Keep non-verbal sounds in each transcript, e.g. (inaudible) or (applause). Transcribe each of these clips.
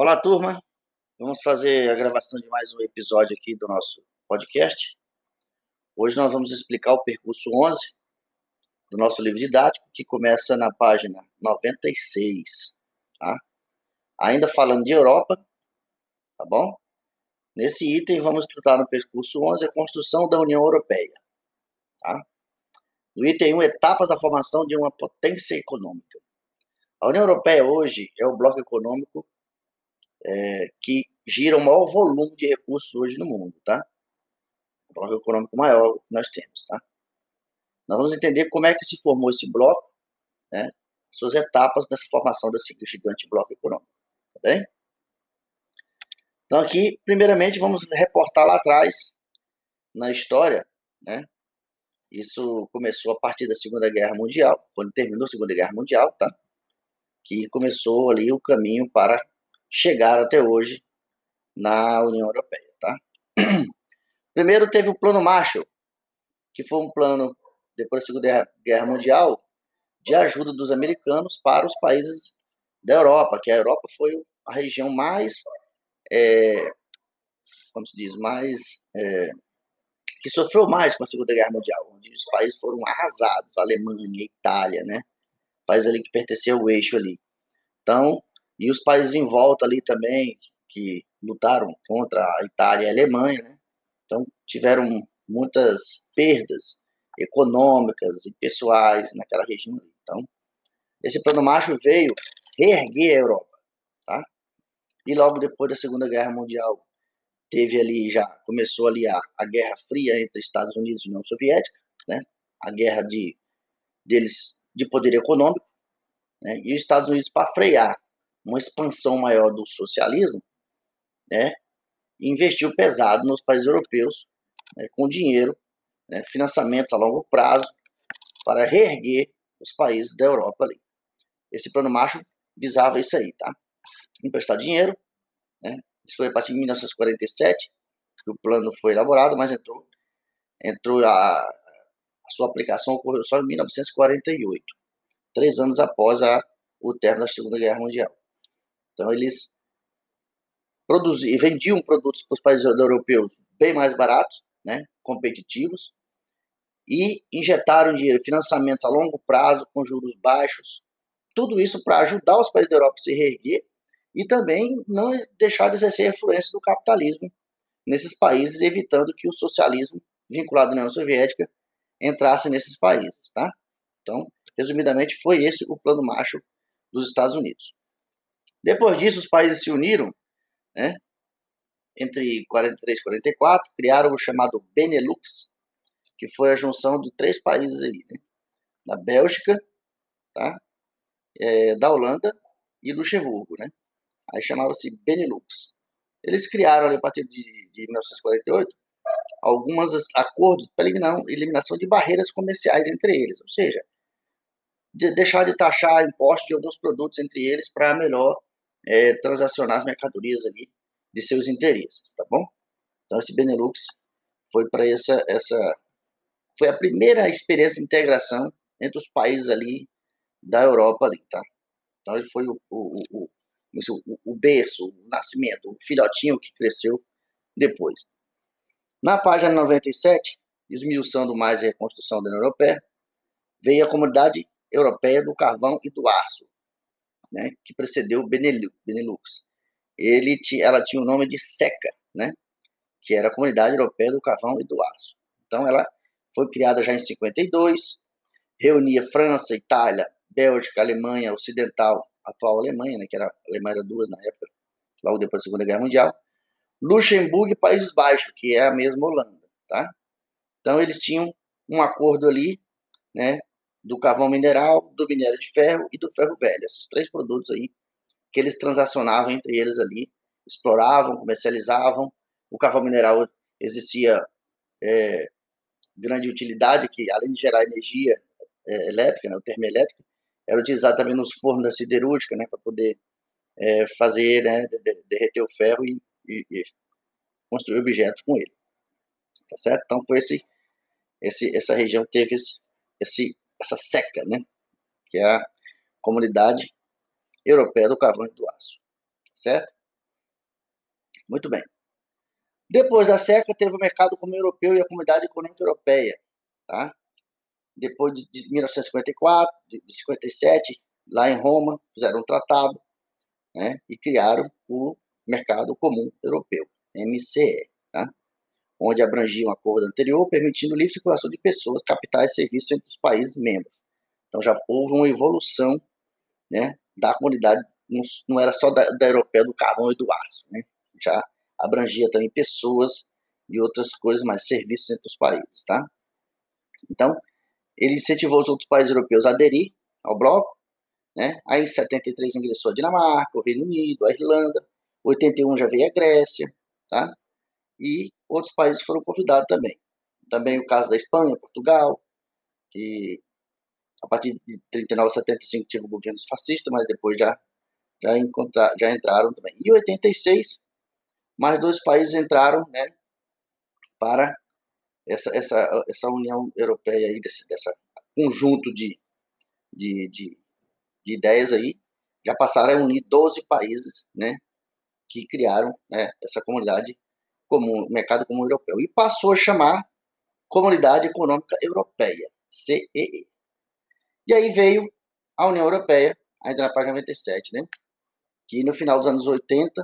Olá, turma. Vamos fazer a gravação de mais um episódio aqui do nosso podcast. Hoje nós vamos explicar o percurso 11 do nosso livro didático, que começa na página 96, tá? Ainda falando de Europa, tá bom? Nesse item vamos estudar no percurso 11 a construção da União Europeia, tá? No item 1, etapas da formação de uma potência econômica. A União Europeia hoje é o bloco econômico é, que gira o maior volume de recursos hoje no mundo, tá? O bloco econômico maior que nós temos, tá? Nós vamos entender como é que se formou esse bloco, né? Suas etapas dessa formação desse gigante bloco econômico, tá bem? Então aqui, primeiramente, vamos reportar lá atrás na história, né? Isso começou a partir da Segunda Guerra Mundial, quando terminou a Segunda Guerra Mundial, tá? Que começou ali o caminho para chegar até hoje na União Europeia, tá? (clears throat) Primeiro teve o Plano Marshall, que foi um plano depois da Segunda Guerra Mundial de ajuda dos americanos para os países da Europa, que a Europa foi a região mais, é, como se diz, mais é, que sofreu mais com a Segunda Guerra Mundial, onde os países foram arrasados, Alemanha, Itália, né? Países ali que pertenciam ao eixo ali. Então, e os países em volta ali também, que lutaram contra a Itália e a Alemanha, né? Então, tiveram muitas perdas econômicas e pessoais naquela região. Então, esse plano Marshall veio reerguer a Europa, tá? E logo depois da Segunda Guerra Mundial, teve ali já, começou ali a, a Guerra Fria entre Estados Unidos e União Soviética, né? A guerra de, deles de poder econômico, né? E os Estados Unidos, para frear uma expansão maior do socialismo, né, investiu pesado nos países europeus, né, com dinheiro, né, financiamento a longo prazo, para reerguer os países da Europa ali. Esse plano Marshall visava isso aí, tá? Emprestar dinheiro, né? Isso foi a partir de 1947 que o plano foi elaborado, mas entrou, entrou a, a sua aplicação ocorreu só em 1948, três anos após a, o término da Segunda Guerra Mundial. Então eles produziam, vendiam produtos para os países europeus bem mais baratos, né, competitivos, e injetaram dinheiro, financiamento a longo prazo, com juros baixos, tudo isso para ajudar os países da Europa a se reerguer e também não deixar de exercer a influência do capitalismo nesses países, evitando que o socialismo vinculado à União Soviética entrasse nesses países, tá? Então, resumidamente, foi esse o plano Marshall dos Estados Unidos. Depois disso, os países se uniram, né? Entre 43 e 44, criaram o chamado Benelux, que foi a junção de três países ali, né? Da Bélgica, tá? É, da Holanda e Luxemburgo, né? Aí chamava-se Benelux. Eles criaram ali, a partir de, de 1948 alguns acordos para eliminação, de barreiras comerciais entre eles, ou seja, de deixar de taxar impostos de alguns produtos entre eles para melhor é, transacionar as mercadorias ali de seus interesses, tá bom? Então esse Benelux foi para essa essa foi a primeira experiência de integração entre os países ali da Europa ali, tá? Então ele foi o, o, o, o, o berço, o nascimento, o filhotinho que cresceu depois. Na página 97, esmiuçando mais a reconstrução da União Europeia, veio a Comunidade Europeia do Carvão e do Aço, né, que precedeu Benelux. Ele, ela tinha o nome de SECA, né, que era a Comunidade Europeia do Carvão e do Aço. Então, ela foi criada já em 52, reunia França, Itália, Bélgica, Alemanha Ocidental, atual Alemanha, né, que era a Alemanha era duas na época, logo depois da Segunda Guerra Mundial, Luxemburgo e Países Baixos, que é a mesma Holanda, tá? Então eles tinham um acordo ali, né, do carvão mineral, do minério de ferro e do ferro velho. Esses três produtos aí que eles transacionavam entre eles ali, exploravam, comercializavam. O carvão mineral existia é, grande utilidade, que além de gerar energia é, elétrica, né, termoelétrica, era utilizado também nos fornos da siderúrgica, né, para poder é, fazer, né, derreter o ferro e, e, e, construir objetos com ele. Tá certo? Então foi esse, esse essa região teve esse, esse essa seca, né? Que é a Comunidade Europeia do Carvão e do Aço, certo? Muito bem. Depois da seca, teve o mercado comum europeu e a comunidade econômica europeia. Tá? Depois de 1954, de 57, lá em Roma, fizeram um tratado né, e criaram o Mercado Comum Europeu, MCE, tá? Onde abrangia um acordo anterior, permitindo livre circulação de pessoas, capitais e serviços entre os países membros. Então já houve uma evolução né, da comunidade, não, era só da, da europeia do carvão e do aço, né? já abrangia também pessoas e outras coisas, mais serviços entre os países. Tá? Então, ele incentivou os outros países europeus a aderir ao bloco, né? Aí em 73 ingressou a Dinamarca, o Reino Unido, a Irlanda, 81 já veio a Grécia, tá? E outros países foram convidados também. Também o caso da Espanha, Portugal, que a partir de 39 a 75 tive governos fascistas, mas depois já já, já entraram também. E 86, mais dois países entraram, né, para essa, essa, essa União Europeia aí, desse dessa conjunto de, de, de de ideias aí, já passaram a unir 12 países, né, que criaram né, essa comunidade comum, mercado comum europeu, e passou a chamar Comunidade Econômica Europeia, CEE. E aí veio a União Europeia, ainda na página 97, né, que no final dos anos 80,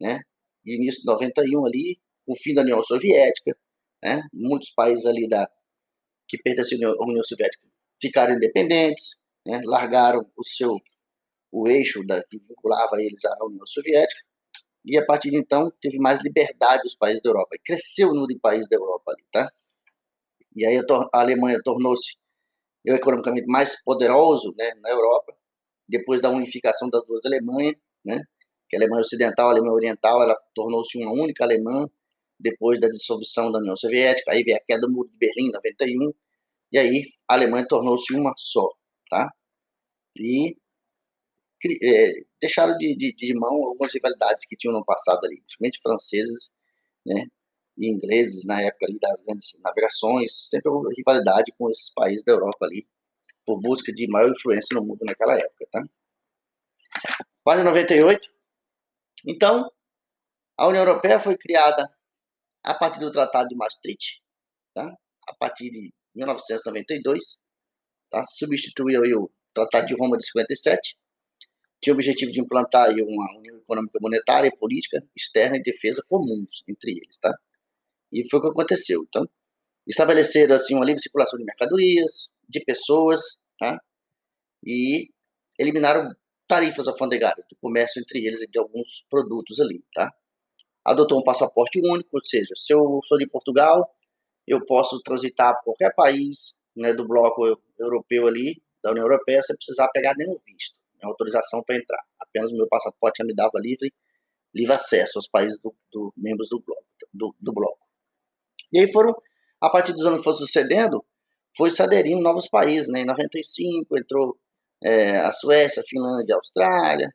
né, início de 91 ali, o fim da União Soviética, né, muitos países ali da que pertenciam à União Soviética ficaram independentes, né, largaram o seu o eixo da, que vinculava eles à União Soviética e a partir de então teve mais liberdade os países da Europa. Cresceu o número de países da Europa ali, tá? E aí a Alemanha tornou-se economicamente mais poderoso, né, na Europa, depois da unificação das duas Alemanhas, né? Que a Alemanha Ocidental, a Alemanha Oriental, ela tornou-se uma única alemã depois da dissolução da União Soviética, aí veio a queda do Muro de Berlim em 91, e aí a Alemanha tornou-se uma só, tá? e é, deixaram de, de, de, mão algumas rivalidades que tinham no passado ali, principalmente franceses, né, e ingleses na época ali das grandes navegações, sempre houve rivalidade com esses países da Europa ali, por busca de maior influência no mundo naquela época, tá? Página 98. Então, a União Europeia foi criada a partir do Tratado de Maastricht, tá? A partir de 1992, tá? Substituiu o Tratado de Roma de 57, tinha o objetivo de implantar uma união econômica monetária e política externa e defesa comuns entre eles, tá? E foi o que aconteceu. Então, estabeleceram assim uma livre circulação de mercadorias, de pessoas, tá? E eliminaram tarifas alfandegárias do comércio entre eles e de alguns produtos ali, tá? Adotou um passaporte único, ou seja, se eu sou de Portugal, eu posso transitar por qualquer país né, do bloco europeu ali da União Europeia sem precisar pegar nenhum visto, autorização para entrar. Apenas o meu passaporte me dava livre, livre acesso aos países do, do membros do bloco, do, do, bloco. E aí foram, a partir dos anos que foram sucedendo, foi se aderindo novos países. Né? Em 95 entrou é, a Suécia, a Finlândia, a Austrália.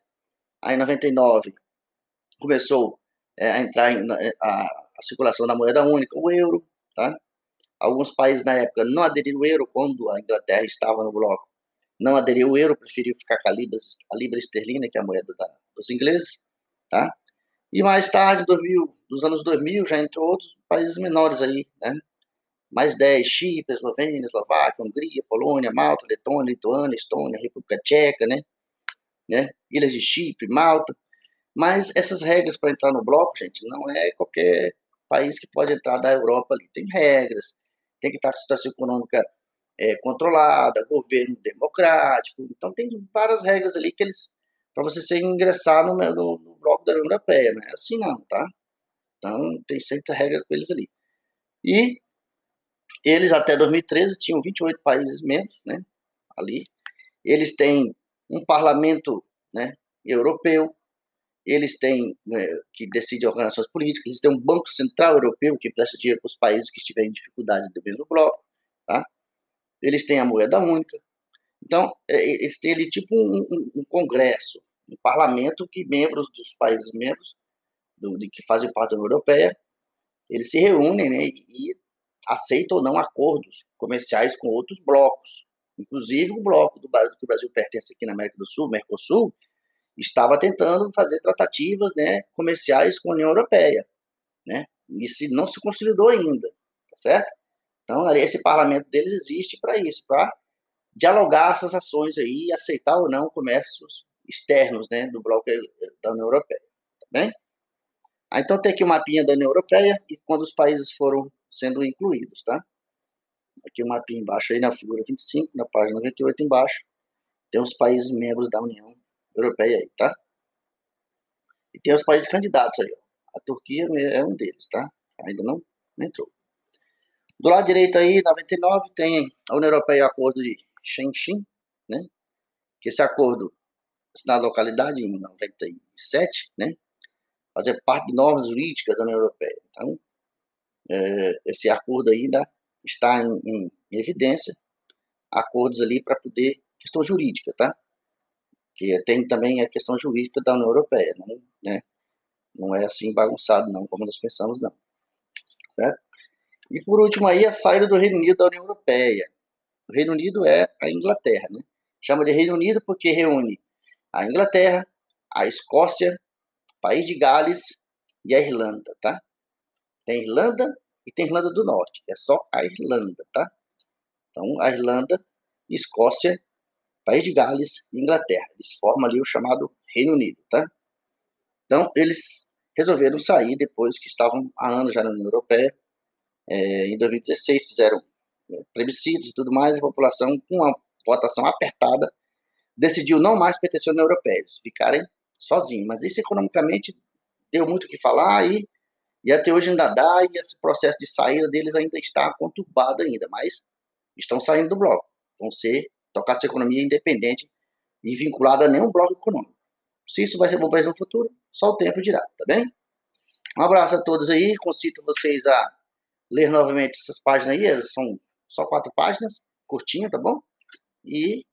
Aí em 99 começou é, a entrar em, a, a circulação da moeda única, o euro, tá? Alguns países na época não aderiram ao euro quando a Inglaterra estava no bloco. Não aderiu ao euro, preferiu ficar com a libra, a libra esterlina, que é a moeda da, dos ingleses, tá? E mais tarde, 2000, dos anos 2000, já entrou outros países menores aí, né? Mais 10, Chipre, Eslovênia, Eslováquia, Hungria, Polônia, Malta, Letônia, Lituânia, Estônia, República Tcheca, né? né? Ilhas de Chipre, Malta. Mas essas regras para entrar no bloco, gente, não é qualquer país que pode entrar da Europa ali. Tem regras, tem que estar com situação econômica é, controlada, governo democrático. Então, tem várias regras ali que eles. para você se ingressar no, no, no, bloco da União Europeia. Não é assim, não, tá? Então, tem sempre regras com eles ali. E eles, até 2013, tinham 28 países membros, né? Ali. Eles têm um parlamento né, europeu, eles têm, né, que decide organizações políticas, eles têm um Banco Central Europeu que presta dinheiro para os países que estiverem em dificuldade do mesmo bloco, tá? Eles têm a moeda única. Então, é, eles têm ali tipo um, um, um congresso, um parlamento que membros dos países membros do, de, que fazem parte da União Europeia, eles se reúnem né, e aceitam ou não acordos comerciais com outros blocos. Inclusive o bloco do Brasil, que o Brasil pertence aqui na América do Sul, Mercosul, estava tentando fazer tratativas né, comerciais com a União Europeia. Né? E se não se consolidou ainda, tá certo? Então, esse parlamento deles existe para isso, para dialogar essas ações aí, aceitar ou não comércios externos né, do bloco da União Europeia. Tá bem? Ah, então tem aqui o um mapinha da União Europeia e quando os países foram sendo incluídos, tá? Aqui o um mapinha embaixo aí na figura 25, na página 98 embaixo, tem os países membros da União Europeia aí, tá? E tem os países candidatos aí, ó. A Turquia é um deles, tá? Ainda não entrou. Do lado direito aí, 99, tem a União Europeia e o Acordo de Shenzhen, né? Que esse acordo assinado na localidade em 97, né? fazer parte de normas jurídicas da União Europeia. Então, é, esse acordo ainda está em, em, evidência, acordos ali para poder, questão jurídica, tá? Que tem também a questão jurídica da União Europeia, né? Não é assim bagunçado, não, como nós pensamos, não. Certo? E por último aí, a saída do Reino Unido da União Europeia. O Reino Unido é a Inglaterra, né? Chama de Reino Unido porque reúne a Inglaterra, a Escócia, País de Gales e a Irlanda, tá? Tem Irlanda e tem Irlanda do Norte. É só a Irlanda, tá? Então, a Irlanda, Escócia, País de Gales e Inglaterra. Eles formam ali o chamado Reino Unido, tá? Então, eles resolveram sair depois que estavam há anos já na União Europeia. É, em 2016 fizeram é, plebiscitos e tudo mais, a população, com uma votação apertada, decidiu não mais pertencer à União Europeia. Eles ficarem sozinho. Mas isso economicamente deu muito o que falar e, e até hoje ainda dá, e esse processo de saída deles ainda está conturbado ainda, mas estão saindo do bloco. Vão ser, tocar sua economia independente e vinculada a nenhum bloco econômico. Se isso vai ser bom para eles no futuro, só o tempo dirá, tá bem? Um abraço a todos aí, concito vocês a ler novamente essas páginas aí, são só quatro páginas, curtinho, tá bom? E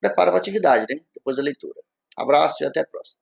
prepara para a atividade, né? Depois da leitura. Abraço e até a próxima.